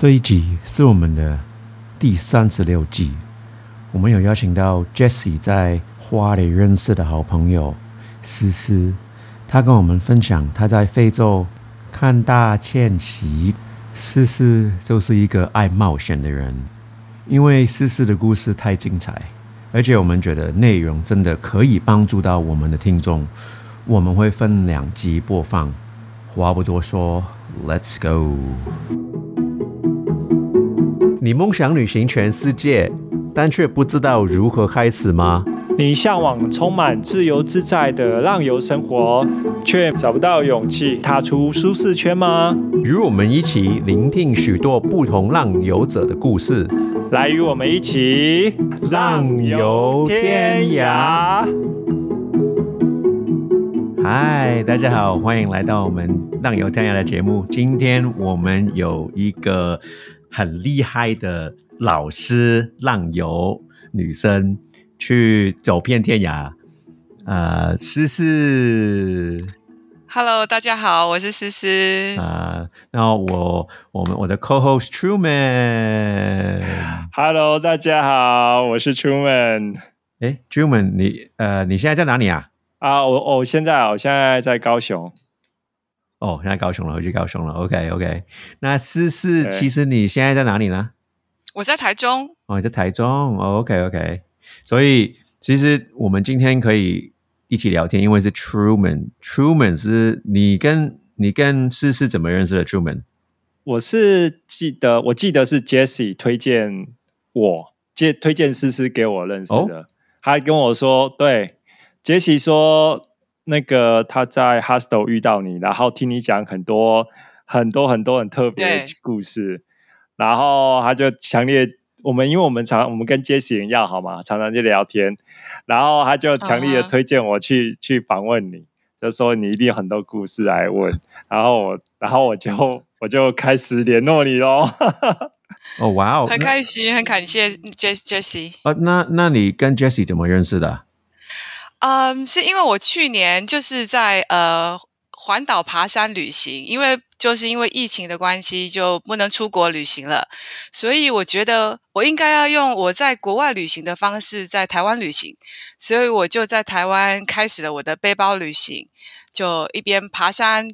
这一集是我们的第三十六集，我们有邀请到 Jessie 在花里认识的好朋友思思，她跟我们分享她在非洲看大迁徙。思思就是一个爱冒险的人，因为思思的故事太精彩，而且我们觉得内容真的可以帮助到我们的听众，我们会分两集播放。话不多说，Let's go。你梦想旅行全世界，但却不知道如何开始吗？你向往充满自由自在的浪游生活，却找不到勇气踏出舒适圈吗？与我们一起聆听许多不同浪游者的故事，来与我们一起浪游天涯。嗨，大家好，欢迎来到我们浪游天涯的节目。今天我们有一个。很厉害的老师，浪游女生去走遍天涯。呃，思思，Hello，大家好，我是思思。啊，然后我我们我的 Co-host Truman，Hello，大家好，我是 Truman。哎，Truman，你呃，你现在在哪里啊？啊，我我现在我现在在高雄。哦，现在高雄了，回去高雄了。OK，OK。那思思，其实你现在在哪里呢？我在台中。哦，你在台中。OK，OK。所以其实我们今天可以一起聊天，因为是 Truman。Truman 是你跟你跟思思怎么认识的？Truman，我是记得，我记得是 Jesse 推荐我，接推荐思思给我认识的。他跟我说，对，Jesse 说。那个他在 hostel 遇到你，然后听你讲很多很多很多很特别的故事，然后他就强烈我们因为我们常我们跟 Jesse 要好嘛，常常就聊天，然后他就强烈的推荐我去去访问你，就说你一定有很多故事来问，然后我然后我就 我就开始联络你喽。哦，哇哦，很开心，很感谢 Jesse。呃，那那你跟 Jesse 怎么认识的？嗯，是因为我去年就是在呃环岛爬山旅行，因为就是因为疫情的关系就不能出国旅行了，所以我觉得我应该要用我在国外旅行的方式在台湾旅行，所以我就在台湾开始了我的背包旅行，就一边爬山。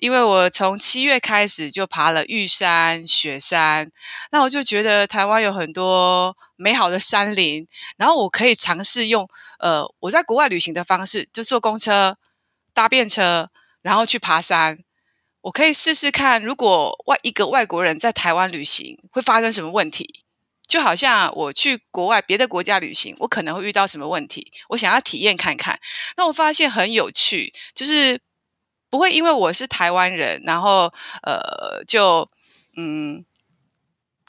因为我从七月开始就爬了玉山、雪山，那我就觉得台湾有很多美好的山林，然后我可以尝试用呃我在国外旅行的方式，就坐公车、搭便车，然后去爬山。我可以试试看，如果外一个外国人在台湾旅行会发生什么问题？就好像我去国外别的国家旅行，我可能会遇到什么问题？我想要体验看看。那我发现很有趣，就是。不会因为我是台湾人，然后呃，就嗯，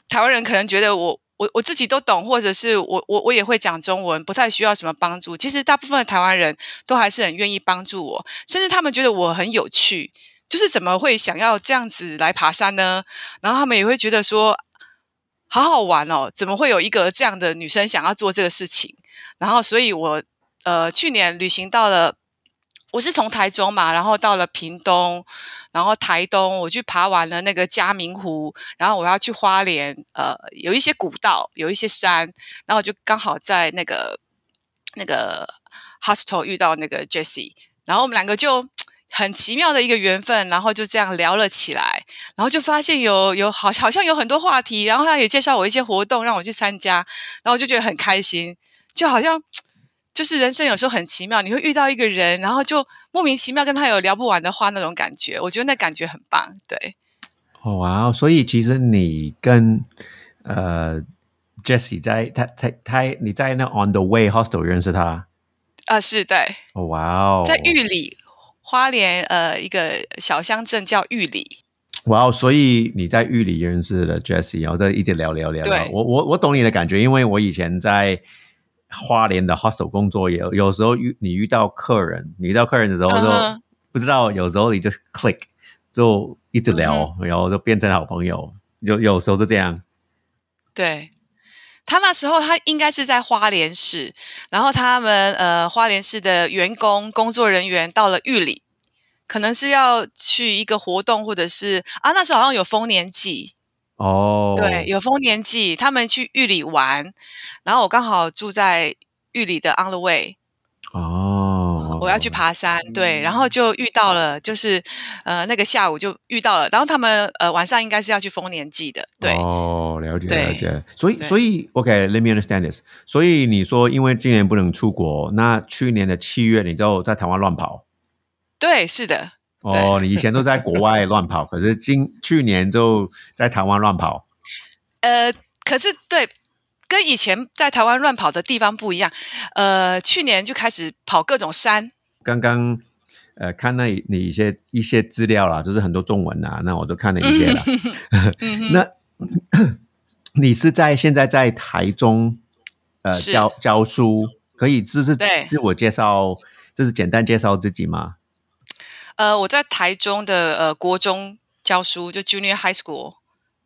台湾人可能觉得我我我自己都懂，或者是我我我也会讲中文，不太需要什么帮助。其实大部分的台湾人都还是很愿意帮助我，甚至他们觉得我很有趣，就是怎么会想要这样子来爬山呢？然后他们也会觉得说好好玩哦，怎么会有一个这样的女生想要做这个事情？然后，所以我呃去年旅行到了。我是从台中嘛，然后到了屏东，然后台东，我去爬完了那个嘉明湖，然后我要去花莲，呃，有一些古道，有一些山，然后就刚好在那个那个 hostel 遇到那个 Jessie，然后我们两个就很奇妙的一个缘分，然后就这样聊了起来，然后就发现有有好好像有很多话题，然后他也介绍我一些活动让我去参加，然后我就觉得很开心，就好像。就是人生有时候很奇妙，你会遇到一个人，然后就莫名其妙跟他有聊不完的话那种感觉，我觉得那感觉很棒。对，哦哇，所以其实你跟呃 Jessie 在他他他你在那 On the Way Hostel 认识他啊？是对，哦哇哦，在玉里花莲呃一个小乡镇叫玉里。哇哦，所以你在玉里认识了 Jessie，然后再一直聊聊聊聊。我我我懂你的感觉，因为我以前在。花莲的 hostel 工作也有时候遇你遇到客人，你遇到客人的时候就不知道，有时候你就 click 就一直聊，然后就变成好朋友。有有时候是这样。对他那时候他应该是在花莲市，然后他们呃花莲市的员工工作人员到了玉里，可能是要去一个活动，或者是啊那时候好像有丰年祭。哦，对，有丰年祭，他们去玉里玩，然后我刚好住在玉里的 On the Way，哦，我要去爬山，对，然后就遇到了，就是呃那个下午就遇到了，然后他们呃晚上应该是要去丰年祭的，对，哦，了解了解。所以所以，OK，let、me understand this。所以你说，因为今年不能出国，那去年的七月你就在台湾乱跑。对，是的，哦，你以前都在国外乱跑，可是今去年就在台湾乱跑。呃，可是对，跟以前在台湾乱跑的地方不一样，呃，去年就开始跑各种山，刚刚呃看那你一些一些资料啦，就是很多中文啊，那我都看了一些啦。嗯。哼，那 你是在现在在台中呃教教书，可以自是对。自我介绍，就是简单介绍自己吗？呃，我在台中的呃国中教书，就 Junior High School，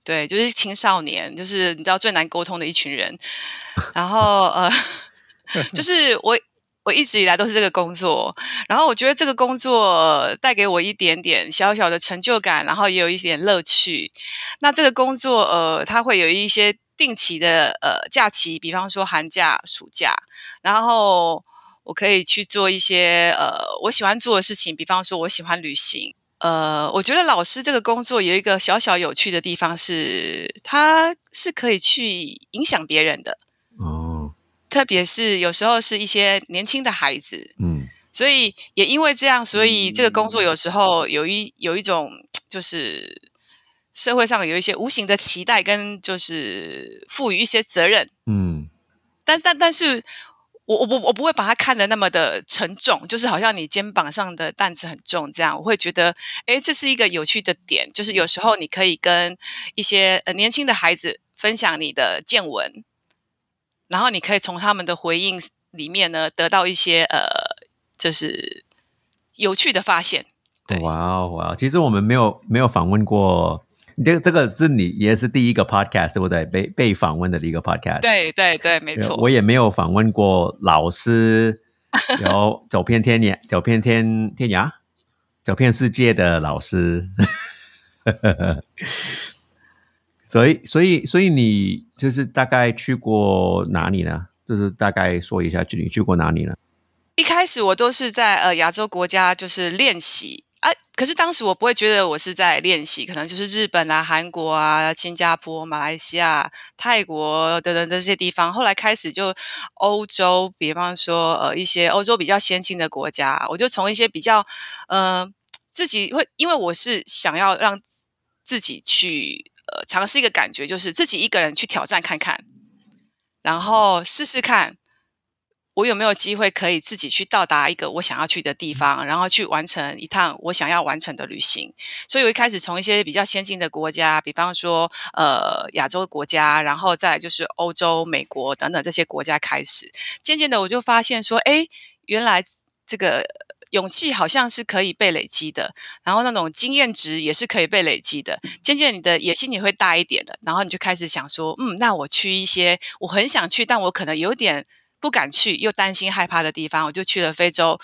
对，就是青少年，就是你知道最难沟通的一群人。然后呃，就是我我一直以来都是这个工作，然后我觉得这个工作带给我一点点小小的成就感，然后也有一点乐趣。那这个工作呃，它会有一些定期的呃假期，比方说寒假、暑假，然后我可以去做一些呃我喜欢做的事情，比方说我喜欢旅行。呃，我觉得老师这个工作有一个小小有趣的地方是，它是可以去影响别人的，哦，特别是有时候是一些年轻的孩子，嗯。所以也因为这样，所以这个工作有时候有一有一种就是社会上有一些无形的期待，跟就是赋予一些责任，嗯。但但但是我我不我不会把它看得那么的沉重，就是好像你肩膀上的担子很重这样，我会觉得，诶，这是一个有趣的点，就是有时候你可以跟一些呃年轻的孩子分享你的见闻，然后你可以从他们的回应里面呢得到一些呃，就是有趣的发现。对哇哦哇哦！其实我们没有没有访问过，这这个是你也是第一个 podcast 对不对？被被访问的一个 podcast。对对对，没错。我也没有访问过老师，有 走遍天涯、走遍天天涯、走遍世界的老师。所以，所以，所以你就是大概去过哪里呢？就是大概说一下，你去过哪里呢？一开始我都是在呃亚洲国家就是练习啊，可是当时我不会觉得我是在练习，可能就是日本啊、韩国啊、新加坡、马来西亚、泰国等等这些地方。后来开始就欧洲，比方说呃一些欧洲比较先进的国家，我就从一些比较呃自己会，因为我是想要让自己去呃尝试一个感觉，就是自己一个人去挑战看看，然后试试看。我有没有机会可以自己去到达一个我想要去的地方，然后去完成一趟我想要完成的旅行？所以我一开始从一些比较先进的国家，比方说呃亚洲国家，然后再来就是欧洲、美国等等这些国家开始。渐渐的，我就发现说，哎，原来这个勇气好像是可以被累积的，然后那种经验值也是可以被累积的。渐渐你的野心也会大一点的，然后你就开始想说，嗯，那我去一些我很想去，但我可能有点。不敢去又担心害怕的地方，我就去了非洲，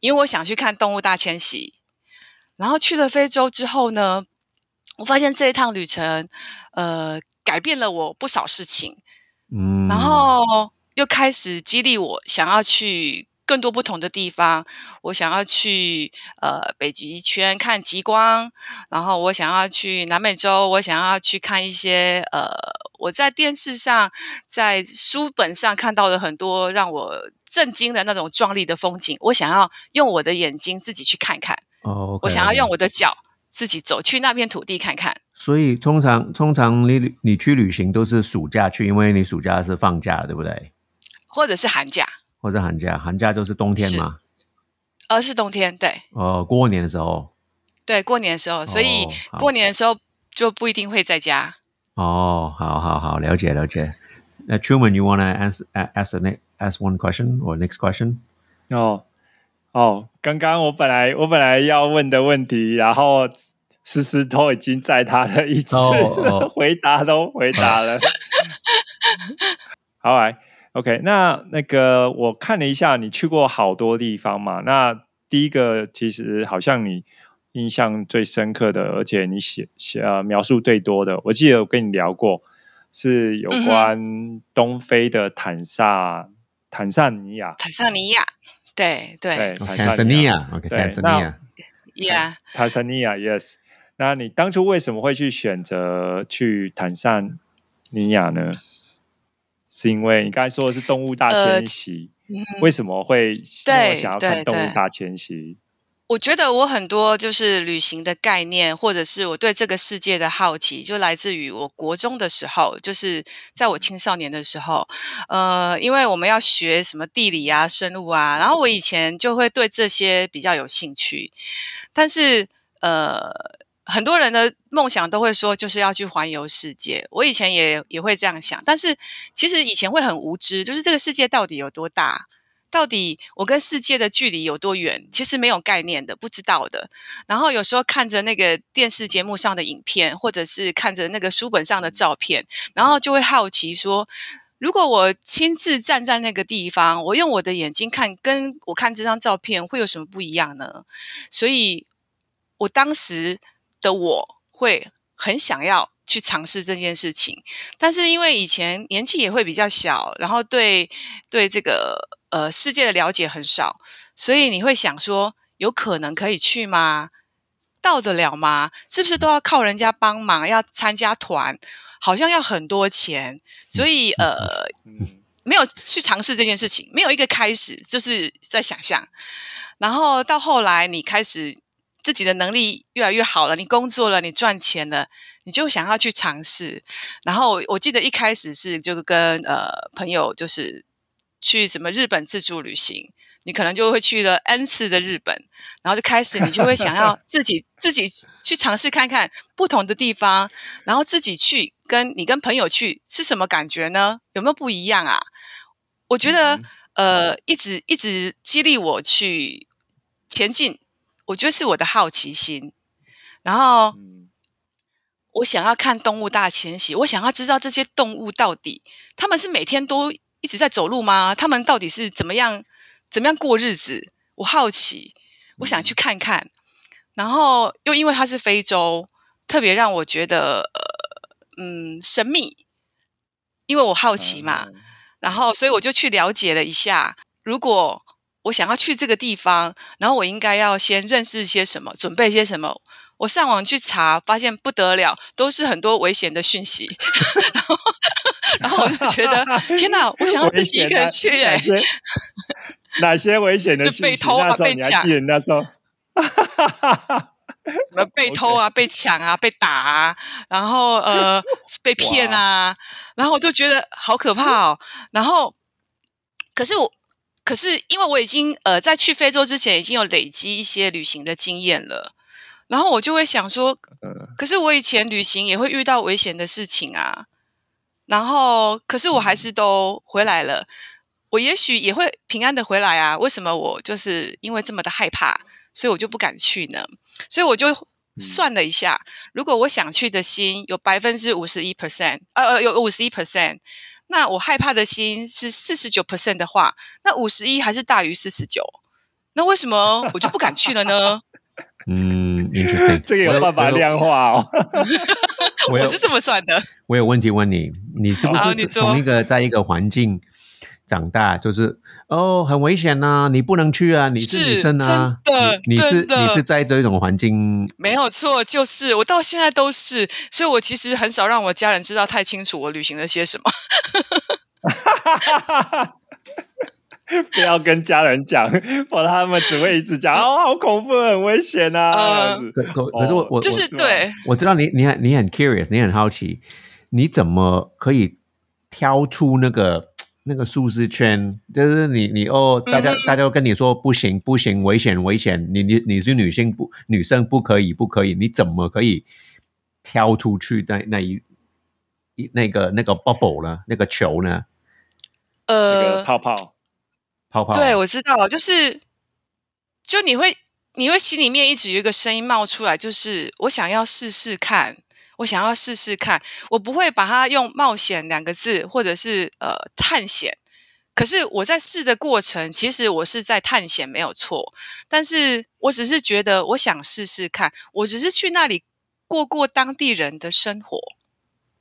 因为我想去看动物大迁徙。然后去了非洲之后呢，我发现这一趟旅程，呃，改变了我不少事情。嗯，然后又开始激励我想要去更多不同的地方。我想要去呃北极圈看极光，然后我想要去南美洲，我想要去看一些呃我在电视上、在书本上看到了很多让我震惊的那种壮丽的风景。我想要用我的眼睛自己去看看，哦，我想要用我的脚自己走去那片土地看看。所以通常通常你旅你去旅行都是暑假去，因为你暑假是放假的，对不对？或者是寒假，或者寒假，寒假就是冬天嘛，而是冬天，对呃，过年的时候。对，过年的时候，所以过年的时候就不一定会在家。哦，好好好，了解了解。那 Truman，you wanna ask ask the ask one question or next question？哦哦，刚刚我本来我本来要问的问题，然后思思都已经在他的一次、回答都回答了。好来，OK，那那个我看了一下，你去过好多地方嘛？那第一个其实好像你印象最深刻的，而且你写写呃描述最多的，我记得我跟你聊过，是有关东非的坦萨坦桑尼亚。坦桑尼亚，对对。坦桑尼亚，OK，坦桑尼亚，Yeah，坦桑尼亚，Yes。那你当初为什么会去选择去坦桑尼亚呢？是因为你刚才说的是动物大迁徙，为什么会想要看动物大迁徙？我觉得我很多就是旅行的概念，或者是我对这个世界的好奇，就来自于我国中的时候，就是在我青少年的时候，呃，因为我们要学什么地理啊、生物啊，然后我以前就会对这些比较有兴趣，但是呃。很多人的梦想都会说，就是要去环游世界。我以前也也会这样想，但是其实以前会很无知，就是这个世界到底有多大，到底我跟世界的距离有多远，其实没有概念的，不知道的。然后有时候看着那个电视节目上的影片，或者是看着那个书本上的照片，然后就会好奇说，如果我亲自站在那个地方，我用我的眼睛看，跟我看这张照片会有什么不一样呢？所以我当时。的我会很想要去尝试这件事情，但是因为以前年纪也会比较小，然后对对这个呃世界的了解很少，所以你会想说，有可能可以去吗？到得了吗？是不是都要靠人家帮忙？要参加团，好像要很多钱，所以呃，没有去尝试这件事情，没有一个开始，就是在想象，然后到后来你开始。自己的能力越来越好了，你工作了，你赚钱了，你就想要去尝试。然后我记得一开始是就跟呃朋友就是去什么日本自助旅行，你可能就会去了 N 次的日本，然后就开始你就会想要自己自己去尝试看看不同的地方，然后自己去跟你跟朋友去是什么感觉呢？有没有不一样啊？我觉得呃一直一直激励我去前进。我觉得是我的好奇心，然后我想要看动物大迁徙，我想要知道这些动物到底他们是每天都一直在走路吗？他们到底是怎么样怎么样过日子？我好奇，我想去看看。然后又因为它是非洲，特别让我觉得呃嗯神秘，因为我好奇嘛。然后所以我就去了解了一下，如果。我想要去这个地方，然后我应该要先认识些什么，准备些什么？我上网去查，发现不得了，都是很多危险的讯息。然后，然后我就觉得，天哪！我想要自己一个人去耶。哪些危险的？就被偷啊，被抢。那时候，什么被偷啊，被抢啊，被打啊，然后呃，被骗啊，然后我就觉得好可怕哦。然后，可是我。可是，因为我已经呃在去非洲之前已经有累积一些旅行的经验了，然后我就会想说，可是我以前旅行也会遇到危险的事情啊，然后可是我还是都回来了，我也许也会平安的回来啊？为什么我就是因为这么的害怕，所以我就不敢去呢？所以我就算了一下，如果我想去的心有百分之五十一 percent，呃呃，有五十一 percent。那我害怕的心是四十九 percent 的话，那五十一还是大于四十九？那为什么我就不敢去了呢？嗯，interesting，这个有办法量化哦。我是这么算的。我有问题问你，你是不是同一个在一个环境？长大就是哦，很危险呐！你不能去啊！你是女生啊，你是你是在这种环境，没有错，就是我到现在都是，所以我其实很少让我家人知道太清楚我旅行了些什么。不要跟家人讲，否则他们只会一直讲哦，好恐怖，很危险啊！可可是我我就是对，我知道你你很你很 curious，你很好奇，你怎么可以挑出那个？那个舒适圈就是你你哦，大家大家都跟你说不行不行，危险危险，你你你是女性不女生不可以不可以，你怎么可以挑出去那那一一那个那个 bubble 呢？那个球呢？呃，泡泡泡泡，对我知道，就是就你会你会心里面一直有一个声音冒出来，就是我想要试试看。我想要试试看，我不会把它用冒险两个字，或者是呃探险，可是我在试的过程，其实我是在探险，没有错。但是我只是觉得，我想试试看，我只是去那里过过当地人的生活。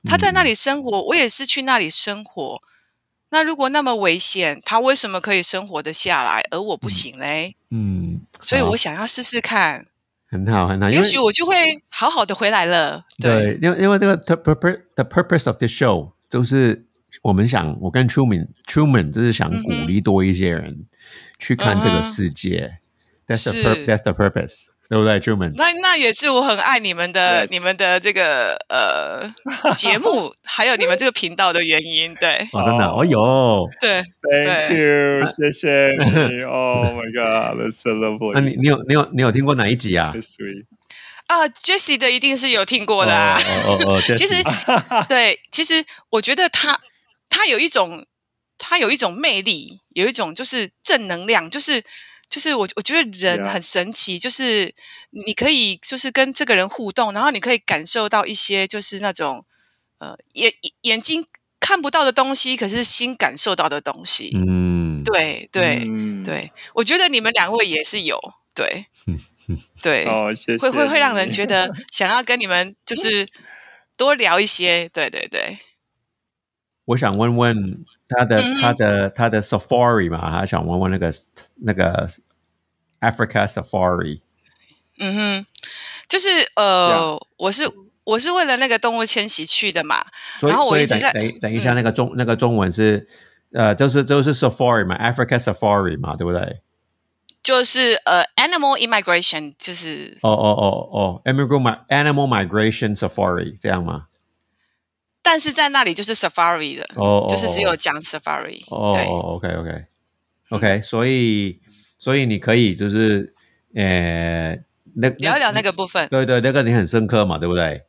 他在那里生活，我也是去那里生活。那如果那么危险，他为什么可以生活的下来，而我不行嘞？嗯，所以我想要试试看，很好很好，也许我就会好好的回来了。对，因为因为这个 the purpose the purpose of the show 就是我们想，我跟 Truman Truman 就是想鼓励多一些人去看这个世界。That's the pur that's the purpose，对不对？那那也是我很爱你们的 Yes 你们的这个呃节目，还有你们这个频道的原因。对哦，真的，哦哦哟，对，Thank you，谢谢你。Oh my god, that's so 那你 lovely. 那你你有你有你有听过哪一集啊 sweet. 啊，Jessie 的一定是有听过的啊。哦哦哦，其实对，其实我觉得他他有一种他有一种魅力，有一种就是正能量，就是就是我我觉得人.很神奇，就是你可以就是跟这个人互动，然后你可以感受到一些就是那种呃眼眼睛看不到的东西，可是心感受到的东西。嗯，对对、嗯，对，我觉得你们两位也是有对 对。哦，谢谢。会会会让人你觉得 想要跟你们就是多聊一些，对对对，我想问问他的、嗯他的他的 Safari 嘛，他想问问那个那个 Africa Safari。嗯哼，就是呃我是我是为了那个动物迁徙去的嘛，然后我一直在等等等一下，那个中、那个中文是呃，就是就是 Safari 嘛，Africa Safari 嘛，对不对？就是呃 animal immigration，就是哦哦哦哦 Animal Migration Safari 这样吗？但是在那里就是 safari 的，哦，哦就是只有讲 safari，哦，OK OK OK，所以所以你可以就是呃，那聊一聊那个部分。对对，那个你很深刻嘛，对不对？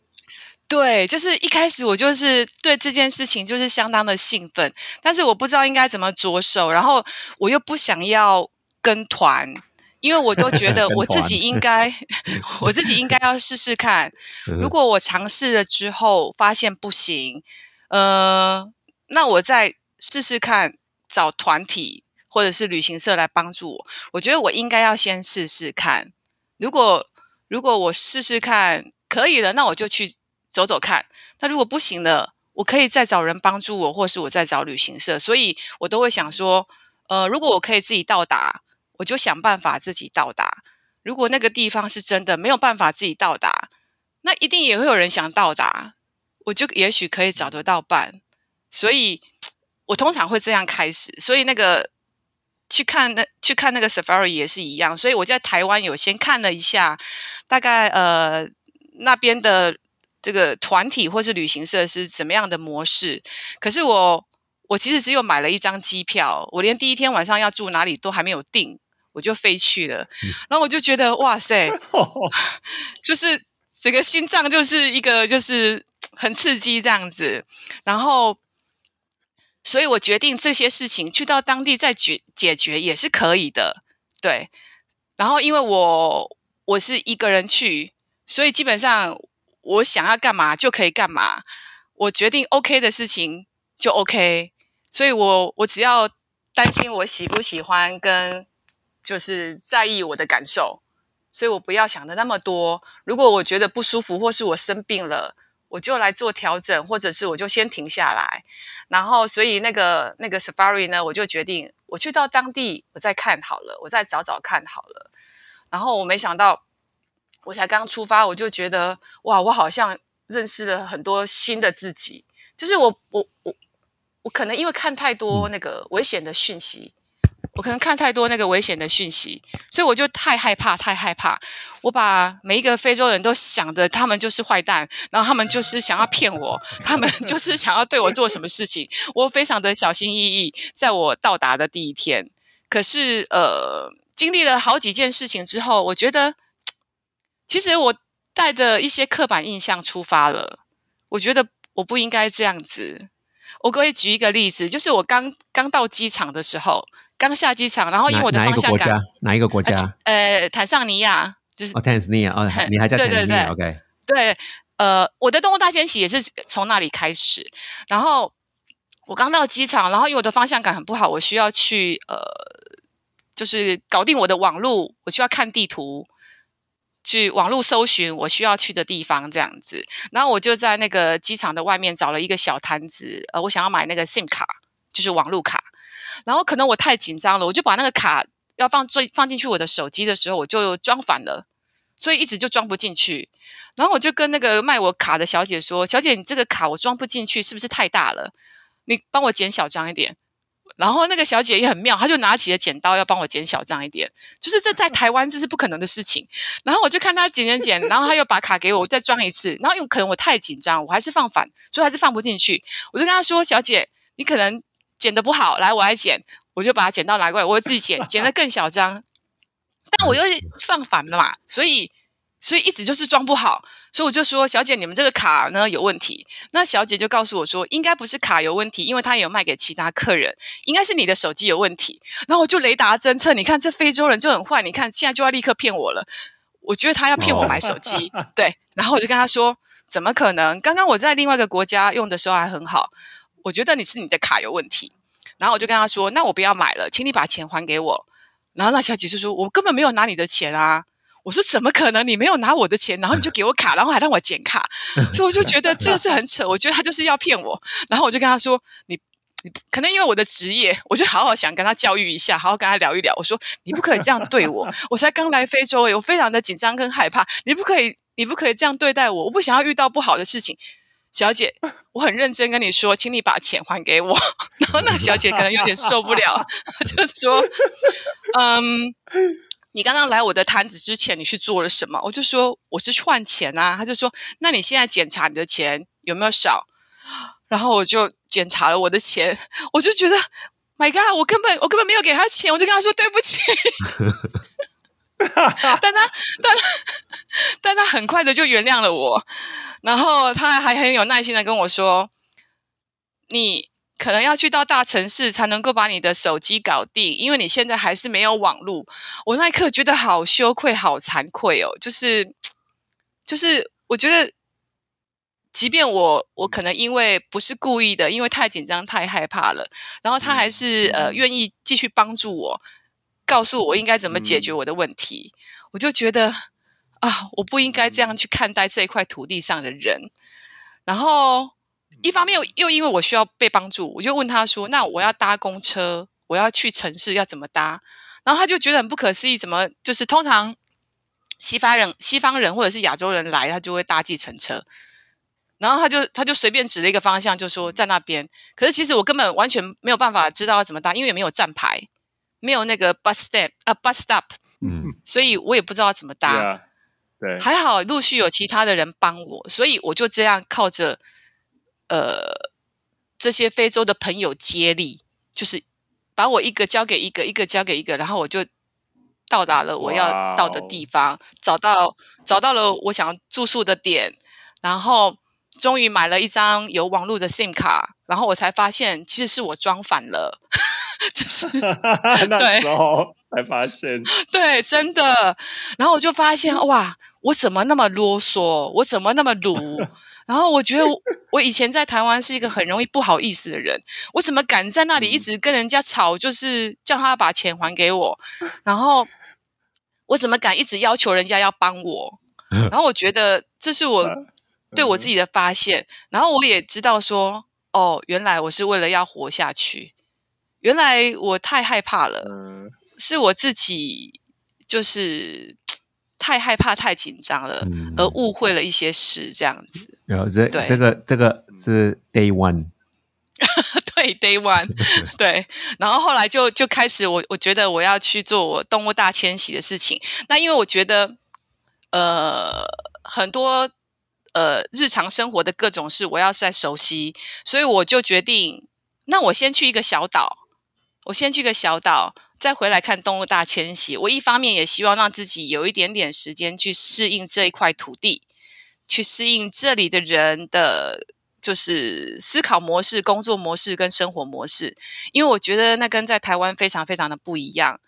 对，就是一开始我就是对这件事情就是相当的兴奋，但是我不知道应该怎么着手，然后我又不想要跟团，因为我都觉得我自己 团应 该，我自己应该要试试看。嗯如果我尝试了之后发现不行，呃，那我再试试看找团体或者是旅行社来帮助我。我觉得我应该要先试试看。如果如果我试试看可以了，那我就去走走看。那如果不行了，我可以再找人帮助我，或是我再找旅行社。所以我都会想说，呃，如果我可以自己到达，我就想办法自己到达。如果那个地方是真的没有办法自己到达，那一定也会有人想到达，我就也许可以找得到伴。所以我通常会这样开始。所以那个去看那去看那个 safari 也是一样。所以我在台湾有先看了一下，大概呃那边的这个团体或是旅行社是怎么样的模式。可是我我其实只有买了一张机票，我连第一天晚上要住哪里都还没有定。我就飞去了，然后我就觉得哇塞，就是整个心脏就是一个就是很刺激这样子，然后，所以我决定这些事情去到当地再解解决也是可以的，对。然后因为我我是一个人去，所以基本上我想要干嘛就可以干嘛，我决定 OK 的事情就 OK，所以我我只要担心我喜不喜欢跟就是在意我的感受。所以我不要想的那么多。如果我觉得不舒服，或是我生病了，我就来做调整，或者是我就先停下来。然后，所以那个那个 safari 呢，我就决定我去到当地，我再看好了，我再找找看好了。然后我没想到，我才刚出发，我就觉得哇，我好像认识了很多新的自己。就是我我我我可能因为看太多那个危险的讯息。我可能看太多那个危险的讯息，所以我就太害怕，太害怕。我把每一个非洲人都想的他们就是坏蛋，然后他们就是想要骗我，他们就 是想要对我做什么事情。我非常的小心翼翼，在我到达的第一天。可是，呃，经历了好几件事情之后，我觉得，其实我带着一些刻板印象出发了。我觉得我不应该这样子。我可以举一个例子，就是我刚刚到机场的时候。刚下机场，然后因为我的方向感，哪一个国家？呃，坦桑尼亚，就是哦，坦桑尼亚哦，你还在坦桑尼亚？OK，对，呃，我的动物大迁徙也是从那里开始，然后我刚到机场，然后因为我的方向感很不好，我需要去呃，就是搞定我的网路，我需要看地图，去网络搜寻我需要去的地方这样子。然后我就在那个机场的外面找了一个小摊子，呃，我想要买那个 SIM 卡，就是网络卡。然后可能我太紧张了，我就把那个卡要放最放进去我的手机的时候，我就装反了，所以一直就装不进去。然后我就跟那个卖我卡的小姐说：“小姐，你这个卡我装不进去，是不是太大了？你帮我剪小张一点。”然后那个小姐也很妙，她就拿起了剪刀要帮我剪小张一点。就是这在台湾这是不可能的事情。然后我就看她剪剪剪，然后她又把卡给我，我再装一次。然后因可能我太紧张，我还是放反，所以还是放不进去。我就跟她说：“小姐，你可能剪的不好，来我来剪。”我就把剪刀拿过来，我自己剪，剪的更小张。但我又放反了嘛，所以。所以一直就是装不好，所以我就说：“小姐，你们这个卡呢有问题。”那小姐就告诉我说：“应该不是卡有问题，因为她有卖给其他客人，应该是你的手机有问题。”然后我就雷达侦测，你看这非洲人就很坏，你看现在就要立刻骗我了。我觉得他要骗我买手机，对。然后我就跟他说：“怎么可能？刚刚我在另外一个国家用的时候还很好。我觉得你是你的卡有问题。”然后我就跟他说：“那我不要买了，请你把钱还给我。”然后那小姐就说：“我根本没有拿你的钱啊。”我说怎么可能？你没有拿我的钱，然后你就给我卡，然后还让我剪卡，所以我就觉得这个是很扯。我觉得他就是要骗我。然后我就跟他说：“你你可能因为我的职业，我就好好想跟他教育一下，好好跟他聊一聊。”我说：“你不可以这样对我，我才刚来非洲诶，我非常的紧张跟害怕。你不可以，你不可以这样对待我，我不想要遇到不好的事情。”小姐，我很认真跟你说，请你把钱还给我。然后那个小姐可能有点受不了，就是说：“嗯。”你刚刚来我的摊子之前，你去做了什么？我就说我是去换钱啊。他就说，那你现在检查你的钱有没有少？然后我就检查了我的钱，我就觉得，My God，我根本我根本没有给他钱，我就跟他说对不起。但他但但他很快的就原谅了我，然后他还很有耐心的跟我说，你。可能要去到大城市才能够把你的手机搞定，因为你现在还是没有网络。我那一刻觉得好羞愧、好惭愧哦，就是，就是我觉得，即便我我可能因为不是故意的，因为太紧张、太害怕了，然后他还是呃愿意继续帮助我，告诉我应该怎么解决我的问题。我就觉得啊，我不应该这样去看待这一块土地上的人，然后。一方面又又因为我需要被帮助，我就问他说：“那我要搭公车，我要去城市要怎么搭？”然后他就觉得很不可思议，怎么就是通常西方人、西方人或者是亚洲人来，他就会搭计程车。然后他就他就随便指了一个方向，就说在那边。可是其实我根本完全没有办法知道要怎么搭，因为也没有站牌，没有那个 bus stop 啊 bus stop，嗯，所以我也不知道怎么搭。对，还好陆续有其他的人帮我，所以我就这样靠着。呃，这些非洲的朋友接力，就是把我一个交给一个，一个交给一个，然后我就到达了我要到的地方，找到找到了我想住宿的点，然后终于买了一张有网络的 SIM 卡，然后我才发现其实是我装反了，就是 那时候才发现，对，真的，然后我就发现哇，我怎么那么啰嗦，我怎么那么鲁。然后我觉得我以前在台湾是一个很容易不好意思的人，我怎么敢在那里一直跟人家吵，就是叫他把钱还给我？然后我怎么敢一直要求人家要帮我？然后我觉得这是我对我自己的发现。然后我也知道说，哦，原来我是为了要活下去，原来我太害怕了，是我自己就是。太害怕、太紧张了，而误会了一些事，这样子。然后这这个这个是 day one，对 day one，对。然后后来就就开始，我我觉得我要去做我动物大迁徙的事情。那因为我觉得，呃，很多呃日常生活的各种事，我要再熟悉，所以我就决定，那我先去一个小岛，我先去个小岛。再回来看动物大迁徙，我一方面也希望让自己有一点点时间去适应这一块土地，去适应这里的人的，就是思考模式、工作模式跟生活模式。因为我觉得那跟在台湾非常非常的不一样，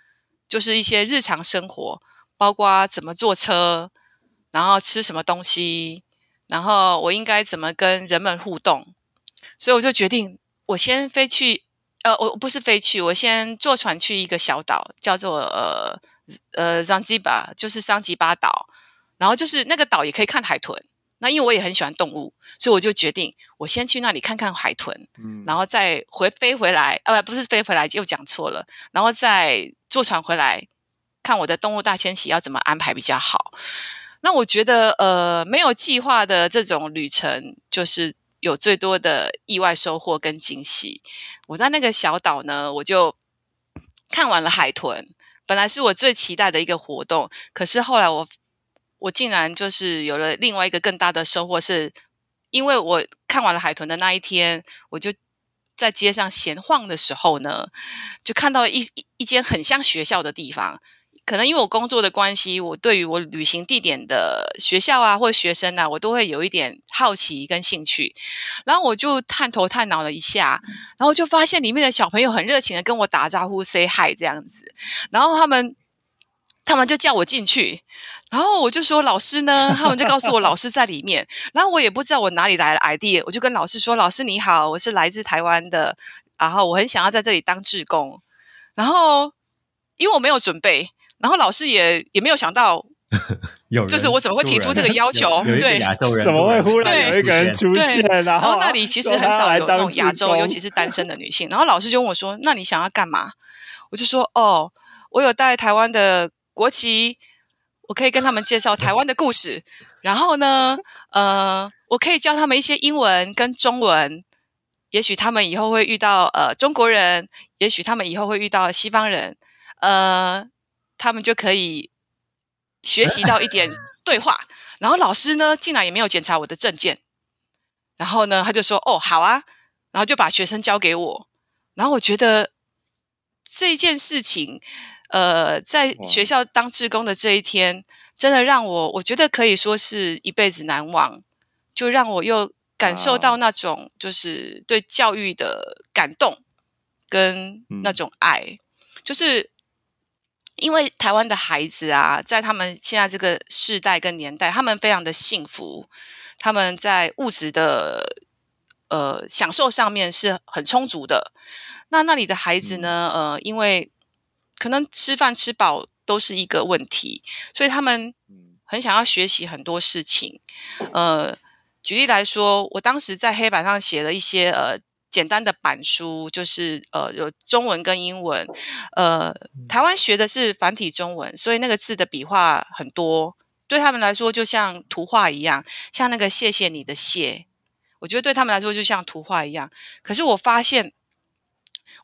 就是一些日常生活，包括怎么坐车，然后吃什么东西，然后我应该怎么跟人们互动。所以我就决定，我先飞去，呃，我不是飞去，我先坐船去一个小岛，叫做呃呃桑吉巴，就是桑吉巴岛。然后就是那个岛也可以看海豚。那因为我也很喜欢动物，所以我就决定我先去那里看看海豚，嗯，然后再回飞回来，呃，不是飞回来，又讲错了，然后再坐船回来看我的动物大迁徙要怎么安排比较好。那我觉得，呃，没有计划的这种旅程，就是有最多的意外收获跟惊喜。我在那个小岛呢，我就看完了海豚，本来是我最期待的一个活动，可是后来我。我竟然就是有了另外一个更大的收获，是因为我看完了海豚的那一天，我就在街上闲晃的时候呢，就看到一一间很像学校的地方。可能因为我工作的关系，我对于我旅行地点的学校啊或学生啊，我都会有一点好奇跟兴趣。然后我就探头探脑了一下，然后就发现里面的小朋友很热情的跟我打招呼，say hi 这样子。然后他们他们就叫我进去。然后我就说老师呢，他们就告诉我老师在里面。然后我也不知道我哪里来的 idea，我就跟老师说：“老师你好，我是来自台湾的，然后我很想要在这里当志工。”然后因为我没有准备，然后老师也也没有想到，有就是我怎么会提出这个要求？对，亚洲人怎么会忽然有一个人出现？然后那里其实很少有那种亚洲，尤其是单身的女性。然后老师就问我说：“那你想要干嘛？”我就说：“哦，我有带台湾的国旗。”我可以跟他们介绍台湾的故事，然后呢，呃，我可以教他们一些英文跟中文。也许他们以后会遇到呃中国人，也许他们以后会遇到西方人，呃，他们就可以学习到一点 对话。然后老师呢，进来也没有检查我的证件，然后呢，他就说：“哦，好啊。”然后就把学生交给我。然后我觉得这件事情。呃，在学校当志工的这一天，真的让我我觉得可以说是一辈子难忘，就让我又感受到那种就是对教育的感动跟那种爱，就是因为台湾的孩子啊，在他们现在这个世代跟年代，他们非常的幸福，他们在物质的呃享受上面是很充足的。那那里的孩子呢，呃，因为可能吃饭吃饱都是一个问题，所以他们很想要学习很多事情。呃，举例来说，我当时在黑板上写了一些呃简单的板书，就是呃有中文跟英文。呃，台湾学的是繁体中文，所以那个字的笔画很多，对他们来说就像图画一样，像那个谢谢你的谢，我觉得对他们来说就像图画一样。可是我发现。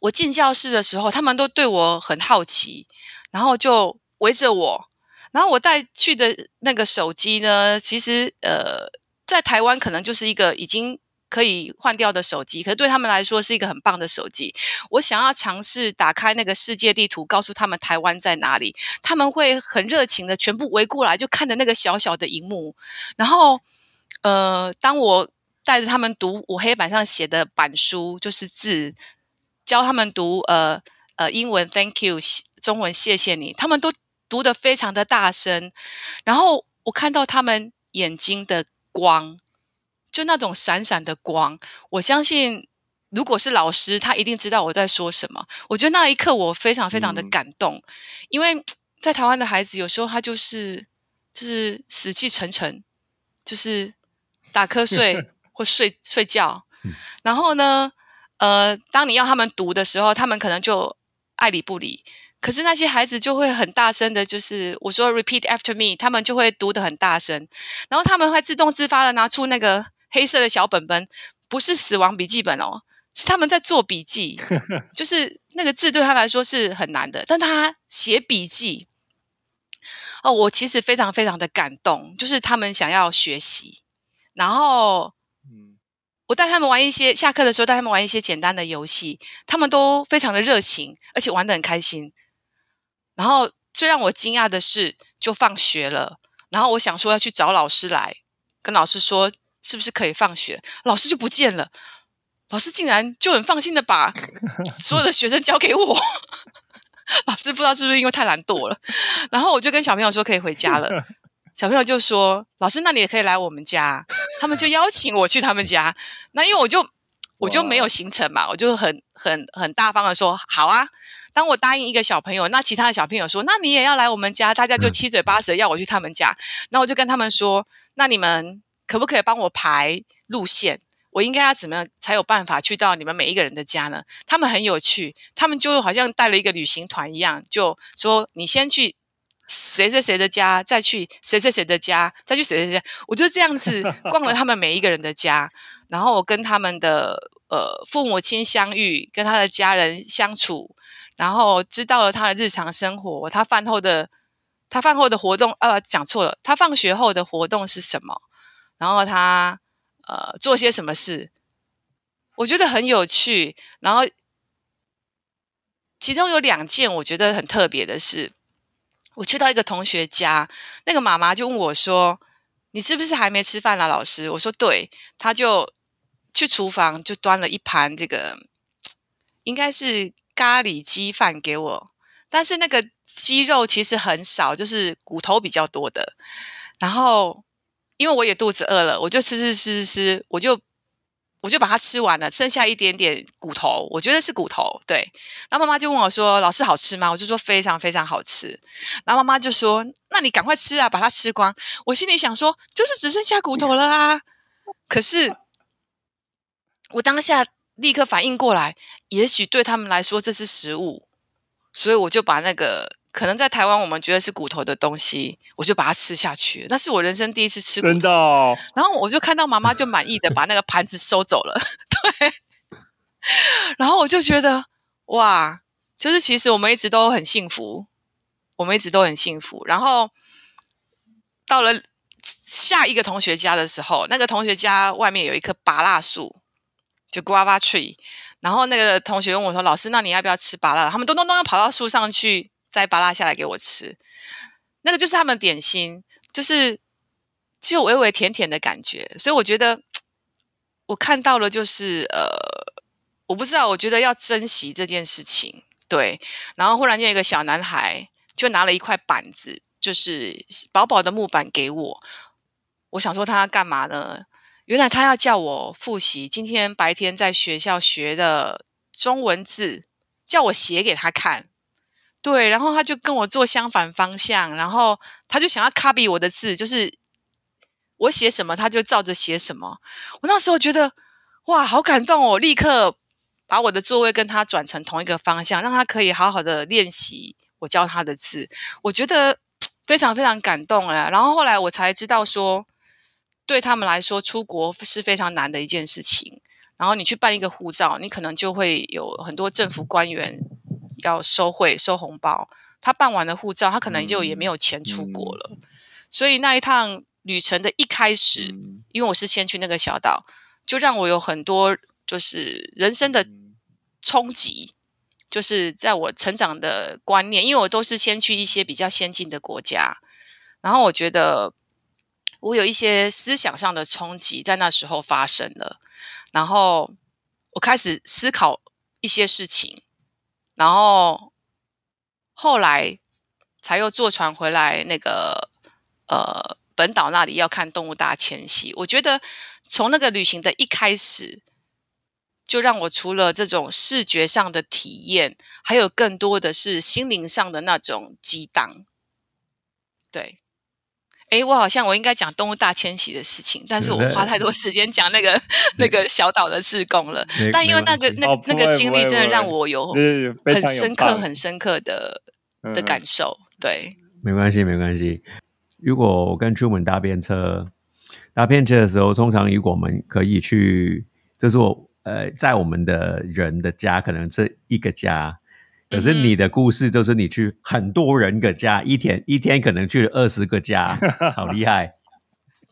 我进教室的时候，他们都对我很好奇，然后就围着我。然后我带去的那个手机呢，其实呃，在台湾可能就是一个已经可以换掉的手机，可是对他们来说是一个很棒的手机。我想要尝试打开那个世界地图，告诉他们台湾在哪里，他们会很热情的全部围过来，就看着那个小小的荧幕。然后呃，当我带着他们读我黑板上写的板书，就是字。教他们读呃呃英文，Thank you，中文谢谢你，他们都读得非常的大声，然后我看到他们眼睛的光，就那种闪闪的光，我相信如果是老师，他一定知道我在说什么。我觉得那一刻我非常非常的感动，因为 在台湾的孩子有时候他就是就是死气沉沉，就是打瞌睡 或睡睡觉，然后呢？呃，当你要他们读的时候，他们可能就爱理不理。可是那些孩子就会很大声的，就是我说 “repeat after me”，他们就会读的很大声。然后他们会自动自发的拿出那个黑色的小本本，不是死亡笔记本哦，是他们在做笔记。就是那个字对他来说是很难的，但他写笔记。哦，我其实非常非常的感动，就是他们想要学习，然后。我带他们玩一些，下课的时候带他们玩一些简单的游戏，他们都非常的热情，而且玩的很开心。然后最让我惊讶的是，就放学了，然后我想说要去找老师来，跟老师说是不是可以放学，老师就不见了，老师竟然就很放心的把所有的学生交给我。老师不知道是不是因为太懒惰了，然后我就跟小朋友说可以回家了。小朋友就说：“老师，那你也可以来我们家。”他们就邀请我去他们家。那因为我就我就没有行程嘛，我就很很很大方的说好啊。当我答应一个小朋友，那其他的小朋友说，那你也要来我们家，大家就七嘴八舌要我去他们家。那我就跟他们说，那你们可不可以帮我排路线？我应该要怎么样才有办法去到你们每一个人的家呢？他们很有趣，他们就好像带了一个旅行团一样，就说你先去谁谁谁的家，再去谁谁谁的家，再去谁谁谁。我就这样子 逛了他们每一个人的家，然后我跟他们的呃父母亲相遇，跟他的家人相处。然后知道了他的日常生活，他饭后的他饭后的活动，呃，讲错了，他放学后的活动是什么？然后他呃做些什么事？我觉得很有趣。然后其中有两件我觉得很特别的事，我去到一个同学家，那个妈妈就问我说：“你是不是还没吃饭啦，老师？”我说：“对。”他就去厨房就端了一盘这个，应该是。咖喱鸡饭给我，但是那个鸡肉其实很少，就是骨头比较多的。然后因为我也肚子饿了，我就吃吃吃吃吃，我就我就把它吃完了，剩下一点点骨头，我觉得是骨头。对，然后妈妈就问我说：“老师好吃吗？”我就说：“非常非常好吃。”然后妈妈就说：“那你赶快吃啊，把它吃光。”我心里想说：“就是只剩下骨头了啊！”可是我当下。立刻反应过来，也许对他们来说这是食物，所以我就把那个可能在台湾我们觉得是骨头的东西，我就把它吃下去。那是我人生第一次吃骨头，然后我就看到妈妈就满意的 把那个盘子收走了，对。然后我就觉得哇，就是其实我们一直都很幸福，我们一直都很幸福。然后到了下一个同学家的时候，那个同学家外面有一棵芭辣树。就 guava tree，然后那个同学问我说：“老师，那你要不要吃芭乐？”他们咚咚咚要跑到树上去摘扒拉下来给我吃。那个就是他们点心，就是就微微甜甜的感觉。所以我觉得我看到了，就是呃，我不知道，我觉得要珍惜这件事情。对，然后忽然间一个小男孩就拿了一块板子，就是薄薄的木板给我。我想说他要干嘛呢？原来他要叫我复习今天白天在学校学的中文字，叫我写给他看。对，然后他就跟我做相反方向，然后他就想要 copy 我的字，就是我写什么他就照着写什么。我那时候觉得哇，好感动哦！立刻把我的座位跟他转成同一个方向，让他可以好好的练习我教他的字。我觉得 非常非常感动哎。然后后来我才知道说。对他们来说，出国是非常难的一件事情。然后你去办一个护照，你可能就会有很多政府官员要收贿、收红包。他办完了护照，他可能就也没有钱出国了。所以那一趟旅程的一开始，因为我是先去那个小岛，就让我有很多就是人生的冲击，就是在我成长的观念。因为我都是先去一些比较先进的国家，然后我觉得。我有一些思想上的冲击在那时候发生了，然后我开始思考一些事情，然后后来才又坐船回来那个呃本岛那里要看动物大迁徙。我觉得从那个旅行的一开始，就让我除了这种视觉上的体验，还有更多的是心灵上的那种激荡，对。哎，我好像我应该讲动物大迁徙的事情，但是我花太多时间讲那个 那个小岛的志工了。但因为那个那那个经历，真的让我有很深刻、很深刻的的感受。对，没关系，没关系。如果我跟出门搭便车，搭便车的时候，通常如果我们可以去，就是我呃，在我们的人的家，可能是一个家。可是你的故事就是你去很多人个家，一天一天可能去了二十个家，好厉害，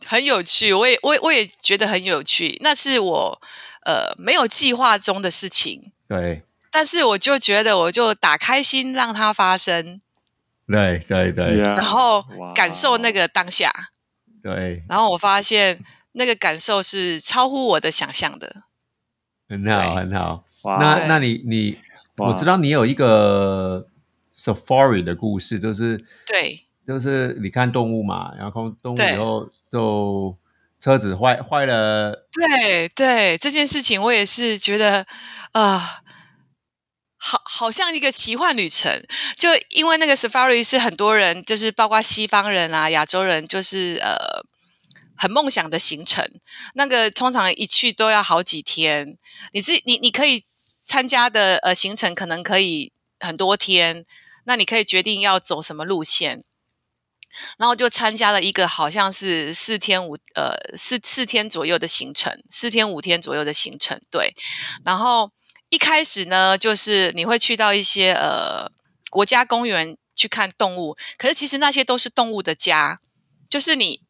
很有趣。我也我我也觉得很有趣，那是我呃没有计划中的事情。对，但是我就觉得我就打开心让它发生。对对对，然后感受那个当下。对，然后我发现那个感受是超乎我的想象的。很好很好，那那你你。我知道你有一个 safari 的故事，就是对，就是你看动物嘛，然后动物以后就车子坏坏了，对对，这件事情我也是觉得，啊、好，好像一个奇幻旅程。就因为那个 Safari 是很多人，就是包括西方人啊、亚洲人，就是呃很梦想的行程。那个通常一去都要好几天，你自己你你可以参加的呃行程可能可以很多天，那你可以决定要走什么路线。然后就参加了一个好像是四天五呃四四天左右的行程，四天五天左右的行程，对。然后一开始呢，就是你会去到一些呃国家公园去看动物，可是其实那些都是动物的家，就是你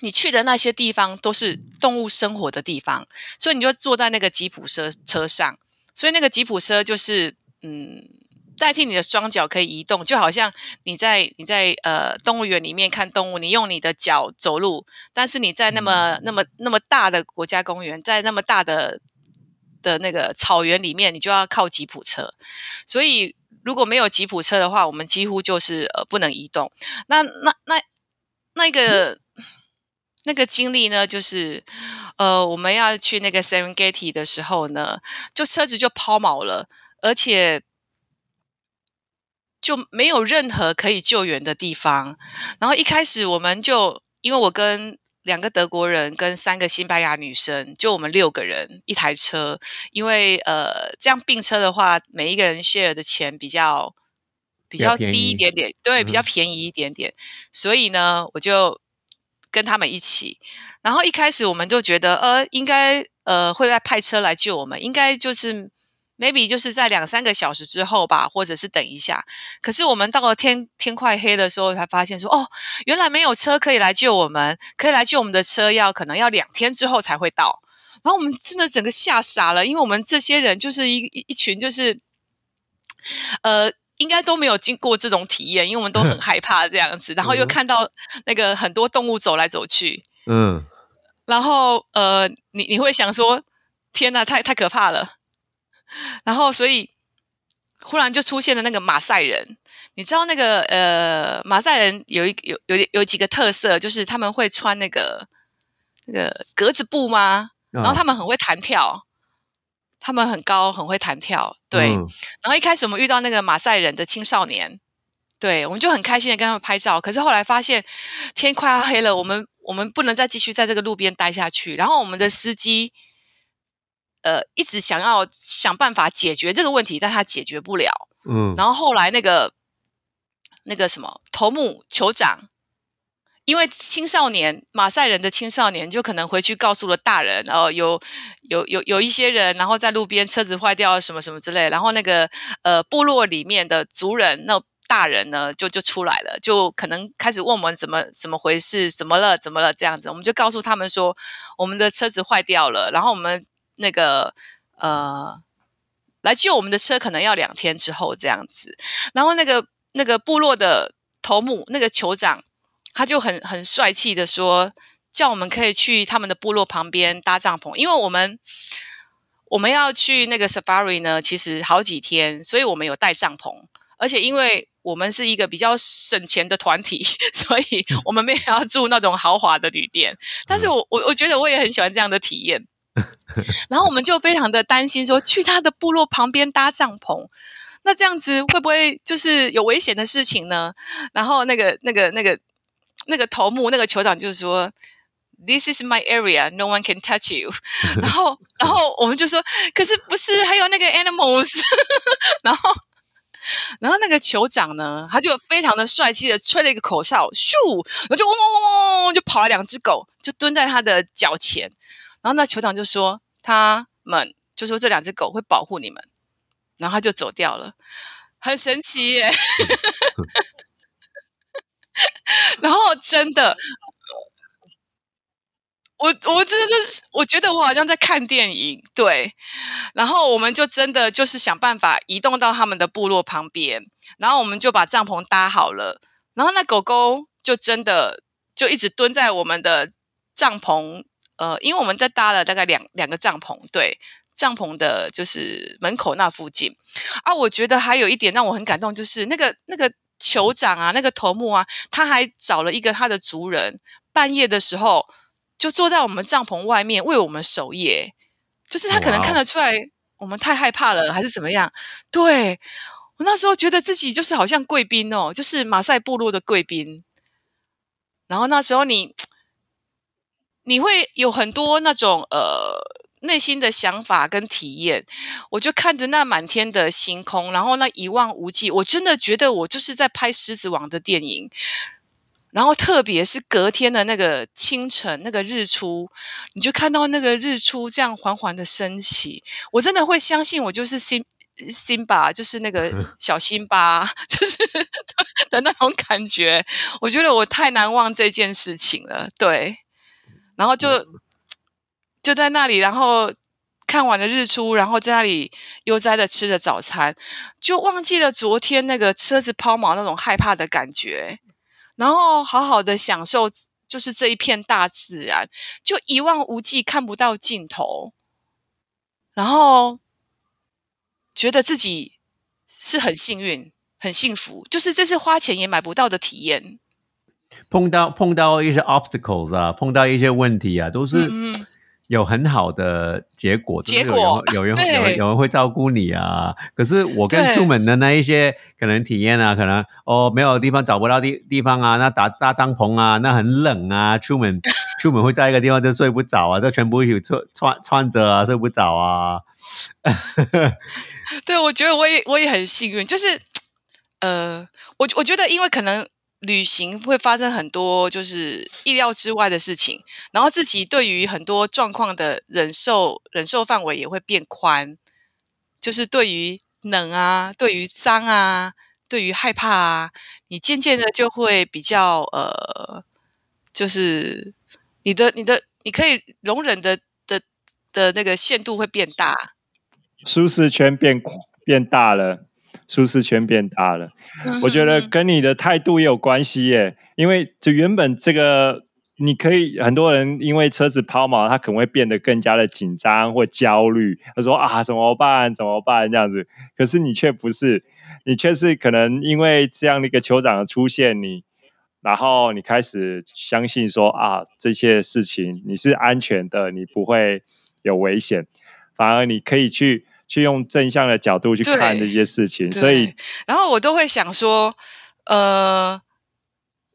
你去的那些地方都是动物生活的地方，所以你就坐在那个吉普车车上，所以那个吉普车就是嗯。代替你的双脚可以移动，就好像你在你在呃动物园里面看动物，你用你的脚走路，但是你在那么那么那么大的国家公园，在那么大的的那个草原里面，你就要靠吉普车。所以如果没有吉普车的话，我们几乎就是呃不能移动。那那那那个那个经历呢，就是呃我们要去那个 Serengeti 的时候呢，就车子就抛锚了，而且。就没有任何可以救援的地方。然后一开始我们就，因为我跟两个德国人跟三个西班牙女生，就我们六个人一台车。因为呃，这样并车的话，每一个人 share 的钱比较比较低一点点，对，比较便宜一点点。所以呢，我就跟他们一起。然后一开始我们就觉得，呃，应该呃会再派车来救我们，应该就是。maybe 就是在两三个小时之后吧，或者是等一下。可是我们到了天天快黑的时候，才发现说，哦，原来没有车可以来救我们，可以来救我们的车要可能要两天之后才会到。然后我们真的整个吓傻了，因为我们这些人就是一一群就是，呃，应该都没有经过这种体验，因为我们都很 害怕这样子。然后又看到那个很多动物走来走去，嗯，然后呃，你你会想说，天哪，太太可怕了。然后，所以忽然就出现了那个马赛人。你知道那个呃，马赛人有一有有有几个特色，就是他们会穿那个那个格子布吗？然后他们很会弹跳，他们很高，很会弹跳。对。然后一开始我们遇到那个马赛人的青少年，对我们就很开心的跟他们拍照。可是后来发现天快要黑了，我们我们不能再继续在这个路边待下去。然后我们的司机。呃，一直想要想办法解决这个问题，但他解决不了。嗯，然后后来那个那个什么头目酋长，因为青少年马赛人的青少年就可能回去告诉了大人，然后有有有有一些人，然后在路边车子坏掉什么什么之类，然后那个呃部落里面的族人那大人呢就就出来了，就可能开始问我们怎么怎么回事，怎么了怎么了这样子，我们就告诉他们说我们的车子坏掉了，然后我们。那个呃，来救我们的车可能要两天之后这样子，然后那个那个部落的头目那个酋长，他就很很帅气的说，叫我们可以去他们的部落旁边搭帐篷，因为我们我们要去那个 safari 呢，其实好几天，所以我们有带帐篷，而且因为我们是一个比较省钱的团体，所以我们没有要住那种豪华的旅店，但是我我我觉得我也很喜欢这样的体验。然后我们就非常的担心，说去他的部落旁边搭帐篷，那这样子会不会就是有危险的事情呢？然后那个、那个、那个、那个头目、那个酋长就是说，This is my area, no one can touch you。然后，然后我们就说，可是不是还有那个 animals？然后，然后那个酋长呢，他就非常的帅气的吹了一个口哨，咻，然后就嗡嗡嗡嗡嗡，就跑了两只狗，就蹲在他的脚前。然后那酋长就说：“他们就说这两只狗会保护你们。”然后他就走掉了，很神奇耶！然后真的，我我真的就是我觉得我好像在看电影，对。然后我们就真的就是想办法移动到他们的部落旁边，然后我们就把帐篷搭好了，然后那狗狗就真的就一直蹲在我们的帐篷。呃，因为我们在搭了大概两两个帐篷，对，帐篷的就是门口那附近啊。我觉得还有一点让我很感动，就是那个那个酋长啊，那个头目啊，他还找了一个他的族人，半夜的时候就坐在我们帐篷外面为我们守夜，就是他可能看得出来我们太害怕了，还是怎么样？对我那时候觉得自己就是好像贵宾哦，就是马赛部落的贵宾。然后那时候你你会有很多那种呃内心的想法跟体验，我就看着那满天的星空，然后那一望无际，我真的觉得我就是在拍《狮子王》的电影。然后特别是隔天的那个清晨，那个日出，你就看到那个日出这样缓缓的升起，我真的会相信我就是辛辛巴，就是那个 小辛巴，就是 的那种感觉。我觉得我太难忘这件事情了，对。然后就就在那里，然后看完了日出，然后在那里悠哉的吃着早餐，就忘记了昨天那个车子抛锚那种害怕的感觉。然后好好的享受，就是这一片大自然，就一望无际，看不到尽头。然后觉得自己是很幸运、很幸福，就是这是花钱也买不到的体验。碰到碰到一些 obstacles 啊，碰到一些问题啊，都是。有很好的结果，结果有人 有人有人会照顾你啊。可是我跟出门的那一些可能体验啊，可能哦没有地方找不到地地方啊，那搭搭帐篷啊，那很冷啊。出门出门会在一个地方就睡不着啊，就全部一起穿穿穿着啊，睡不着啊。对，我觉得我也我也很幸运，就是呃，我我觉得因为可能。旅行会发生很多就是意料之外的事情，然后自己对于很多状况的忍受忍受范围也会变宽，就是对于冷啊，对于脏啊，对于害怕啊，你渐渐的就会比较呃，就是你的你的你可以容忍的的的那个限度会变大，舒适圈变变大了。舒适圈变大了，我觉得跟你的态度也有关系耶。因为就原本这个，你可以很多人因为车子抛锚，他可能会变得更加的紧张或焦虑。他说啊，怎么办？怎么办？这样子。可是你却不是，你却是可能因为这样的一个酋长的出现，你然后你开始相信说啊，这些事情你是安全的，你不会有危险，反而你可以去。去用正向的角度去看这些事情，所以，然后我都会想说，呃，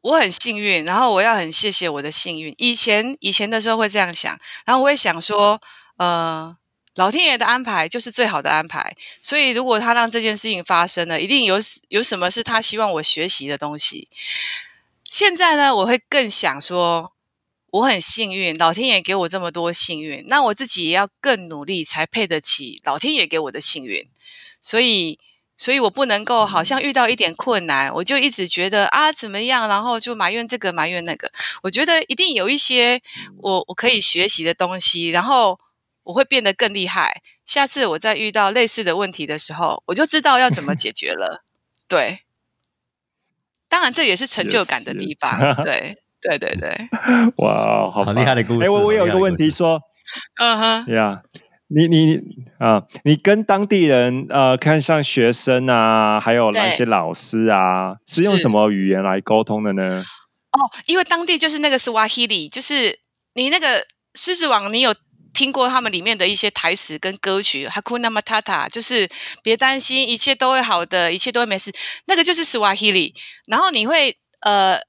我很幸运，然后我要很谢谢我的幸运。以前以前的时候会这样想，然后我会想说，呃，老天爷的安排就是最好的安排，所以如果他让这件事情发生了，一定有有什么是他希望我学习的东西。现在呢，我会更想说。我很幸运，老天爷给我这么多幸运，那我自己也要更努力，才配得起老天爷给我的幸运。所以，所以我不能够好像遇到一点困难，我就一直觉得啊怎么样，然后就埋怨这个埋怨那个。我觉得一定有一些我我可以学习的东西，然后我会变得更厉害。下次我再遇到类似的问题的时候，我就知道要怎么解决了。对，当然这也是成就感的地方。对。对对对，哇，好厉害的故事！哎，我我有一个问题说，嗯哼，呀，你你啊，你跟当地人呃，看像学生啊，还有那些老师啊，是用什么语言来沟通的呢？哦，因为当地就是那个 Swahili，就是你那个狮子王，你有听过他们里面的一些台词跟歌曲，Hakuna Matata，就是别担心，一切都会好的，一切都会没事，那个就是 Swahili，然后你会呃。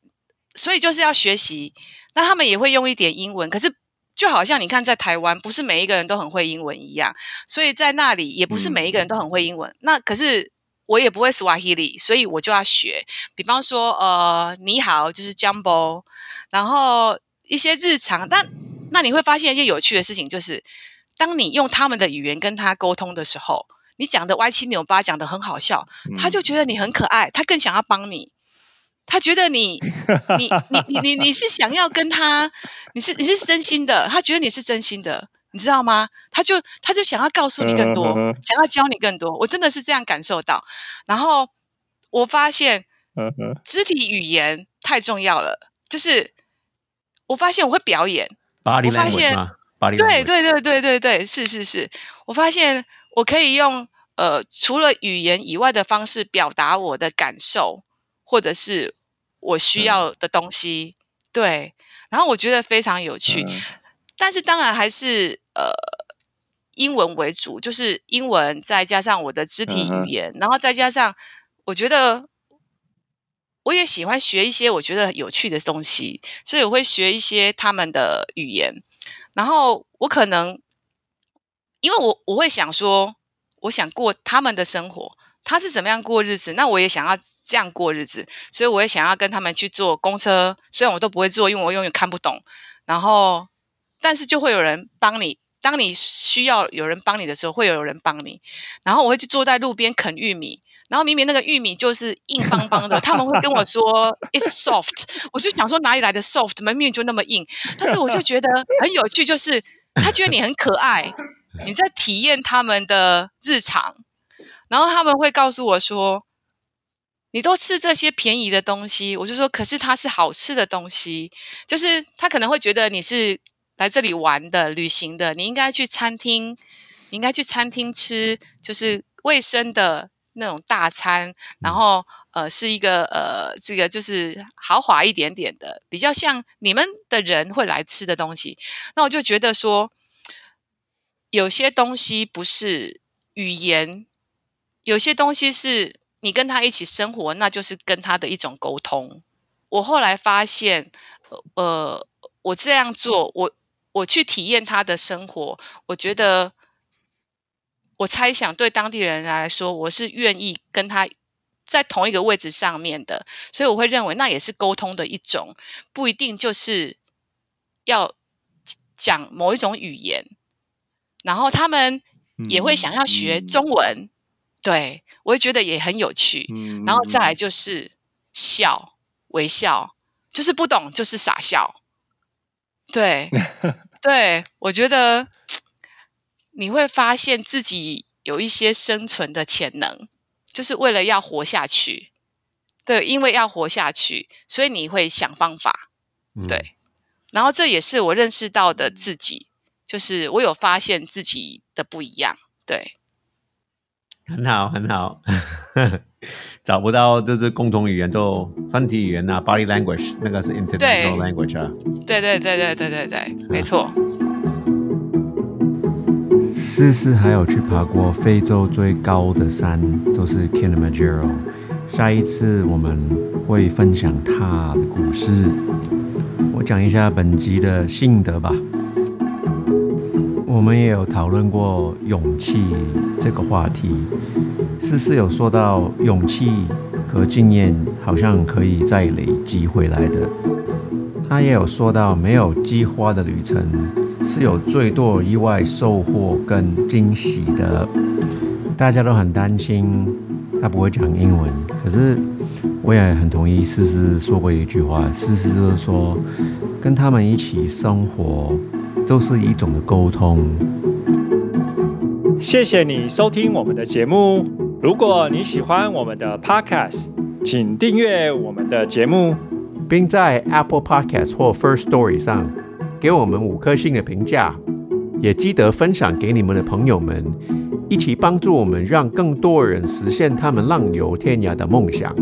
所以就是要学习，那他们也会用一点英文，可是就好像你看在台湾，不是每一个人都很会英文一样，所以在那里也不是每一个人都很会英文。那可是我也不会 Swahili，所以我就要学。比方说，呃，你好，就是 Jumbo，然后一些日常，但那你会发现一件有趣的事情，就是当你用他们的语言跟他沟通的时候，你讲的歪七扭八，讲的很好笑，他就觉得你很可爱，他更想要帮你。他觉得你，你，你，你，你，你是想要跟他，你是你是真心的，他觉得你是真心的，你知道吗？他就他就想要告诉你更多，想要教你更多。我真的是这样感受到。然后我发现，肢体语言太重要了。就是我发现我会表演，我发现，对对对对对对，是是是。我发现我可以用呃除了语言以外的方式表达我的感受。或者是我需要的东西，对。然后我觉得非常有趣。嗯但是当然还是呃英文为主，就是英文再加上我的肢体语言，然后再加上我觉得我也喜欢学一些我觉得有趣的东西，所以我会学一些他们的语言。然后我可能因为我我会想说，我想过他们的生活。他是怎么样过日子？那我也想要这样过日子，所以我也想要跟他们去坐公车。虽然我都不会坐，因为我永远看不懂。然后，但是就会有人帮你。当你需要有人帮你的时候，会有人帮你。然后我会去坐在路边啃玉米，然后明明那个玉米就是硬邦邦的，他们会跟我说 "It's soft"，我就想说哪里来的 soft，明明就那么硬。但是我就觉得很有趣，就是他觉得你很可爱，你在体验他们的日常。然后他们会告诉我说：“你都吃这些便宜的东西。”我就说：“可是它是好吃的东西。”就是他可能会觉得你是来这里玩的、旅行的，你应该去餐厅，你应该去餐厅吃，就是卫生的那种大餐，然后呃是一个呃这个就是豪华一点点的，比较像你们的人会来吃的东西。那我就觉得说，有些东西不是语言。有些东西是你跟他一起生活，那就是跟他的一种沟通。我后来发现，呃，我这样做，我我去体验他的生活，我觉得，我猜想对当地人来说，我是愿意跟他在同一个位置上面的，所以我会认为那也是沟通的一种，不一定就是要讲某一种语言，然后他们也会想要学中文。对，我也觉得也很有趣。嗯然后再来就是笑、微笑，就是不懂就是傻笑。对，对我觉得你会发现自己有一些生存的潜能，就是为了要活下去。对，因为要活下去，所以你会想方法。嗯对，然后这也是我认识到的自己，就是我有发现自己的不一样。对。很好，很好。找不到就是共同语言，就身体语言啊，body language，那个是 international language 啊。对对对对对对对，没错。思思还有去爬过非洲最高的山，就是 Kilimanjaro。下一次我们会分享他的故事。我讲一下本集的心得吧。我们也有讨论过勇气这个话题。思思有说到，勇气和经验好像可以再累积回来的。他也有说到，没有计划的旅程是有最多意外收获跟惊喜的。大家都很担心他不会讲英文，可是我也很同意思思说过一句话，思思就是说，跟他们一起生活，都是一种的沟通。谢谢你收听我们的节目。如果你喜欢我们的 Podcast，请订阅我们的节目。并在 Apple Podcast 或 First Story 上给我们五颗星的评价，也记得分享给你们的朋友们，一起帮助我们，让更多人实现他们浪游天涯的梦想。